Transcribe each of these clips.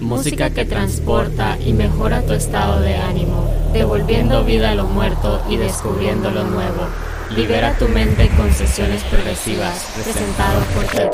música que transporta y mejora tu estado de ánimo, devolviendo vida a lo muerto y descubriendo lo nuevo. Libera tu mente con sesiones progresivas, presentado por Ted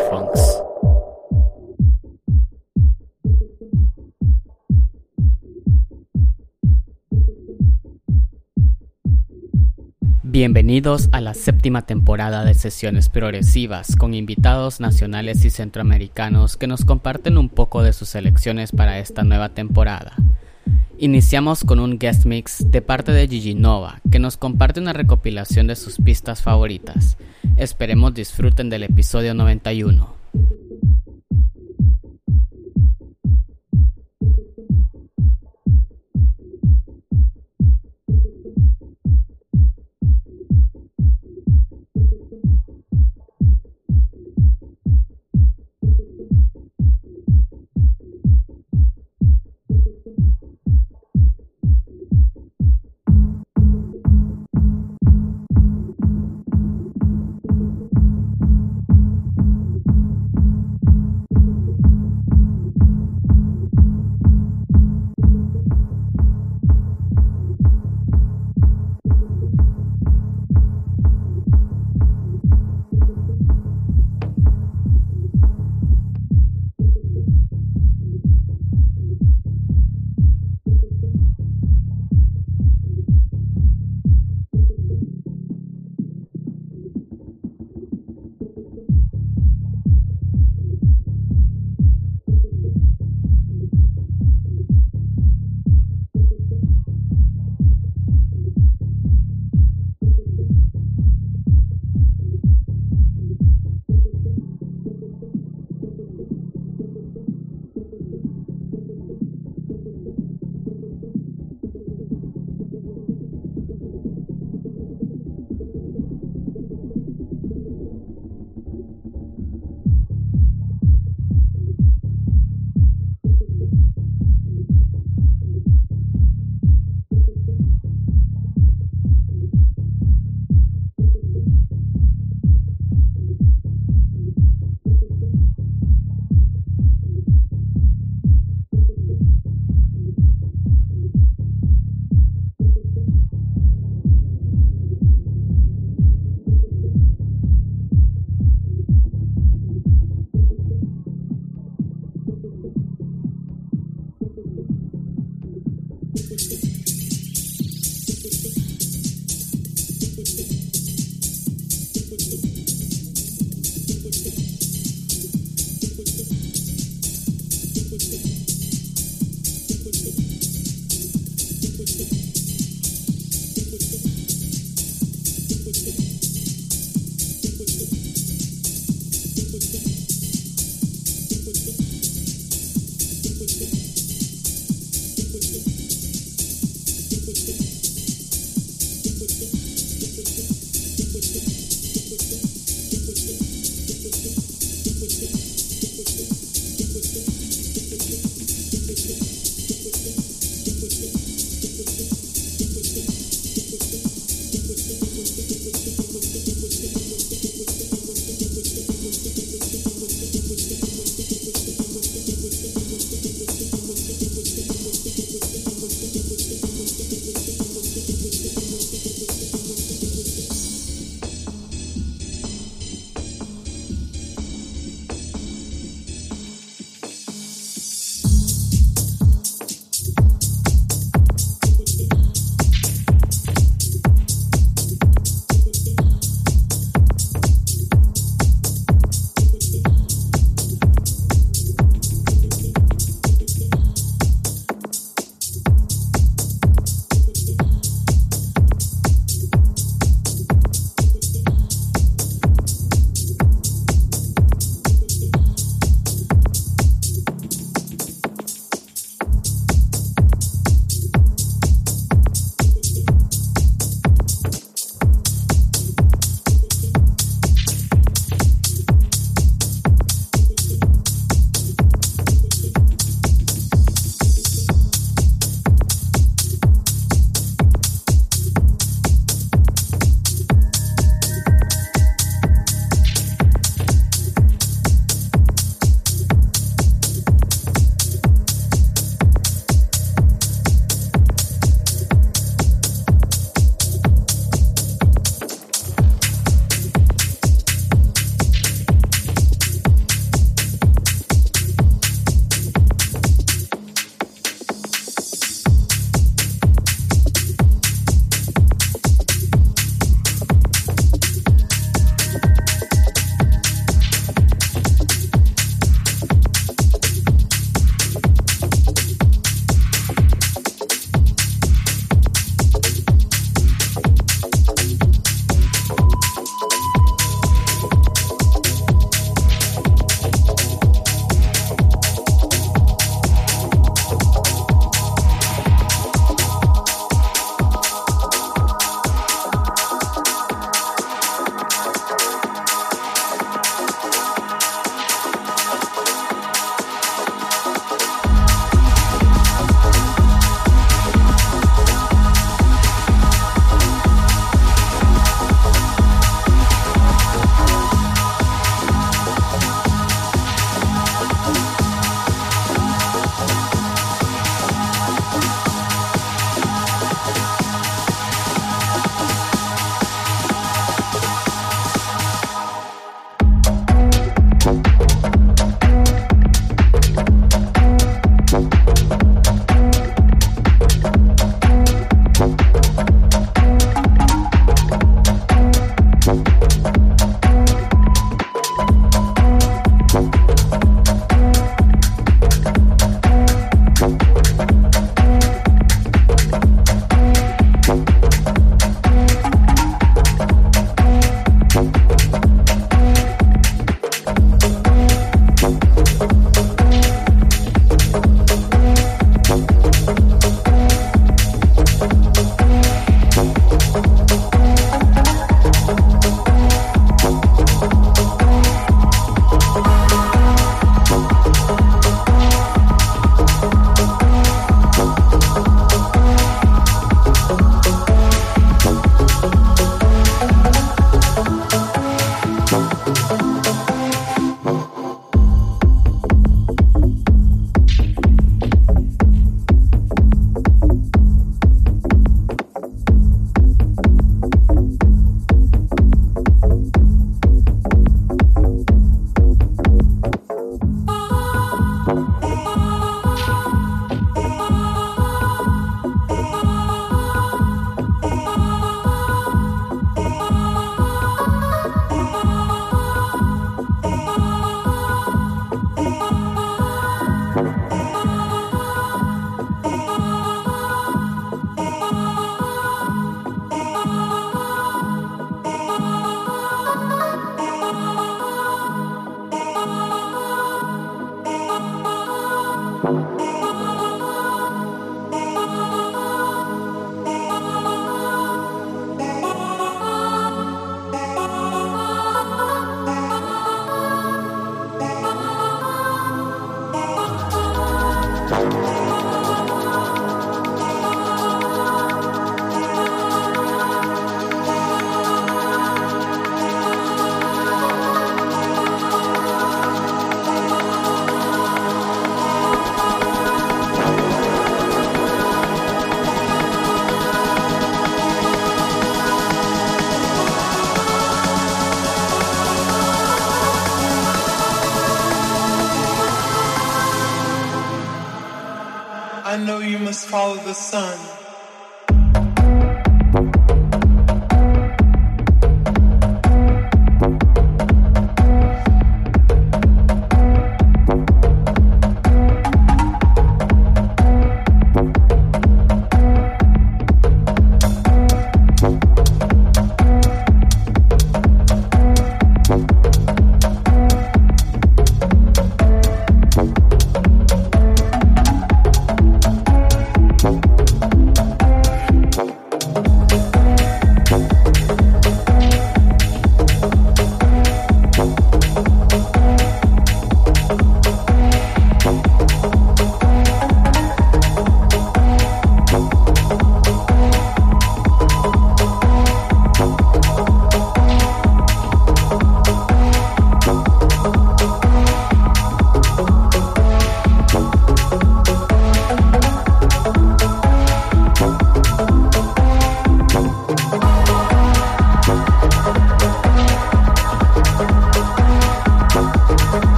Bienvenidos a la séptima temporada de sesiones progresivas con invitados nacionales y centroamericanos que nos comparten un poco de sus selecciones para esta nueva temporada. Iniciamos con un guest mix de parte de Gigi Nova que nos comparte una recopilación de sus pistas favoritas. Esperemos disfruten del episodio 91.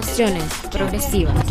Sesiones progresivas.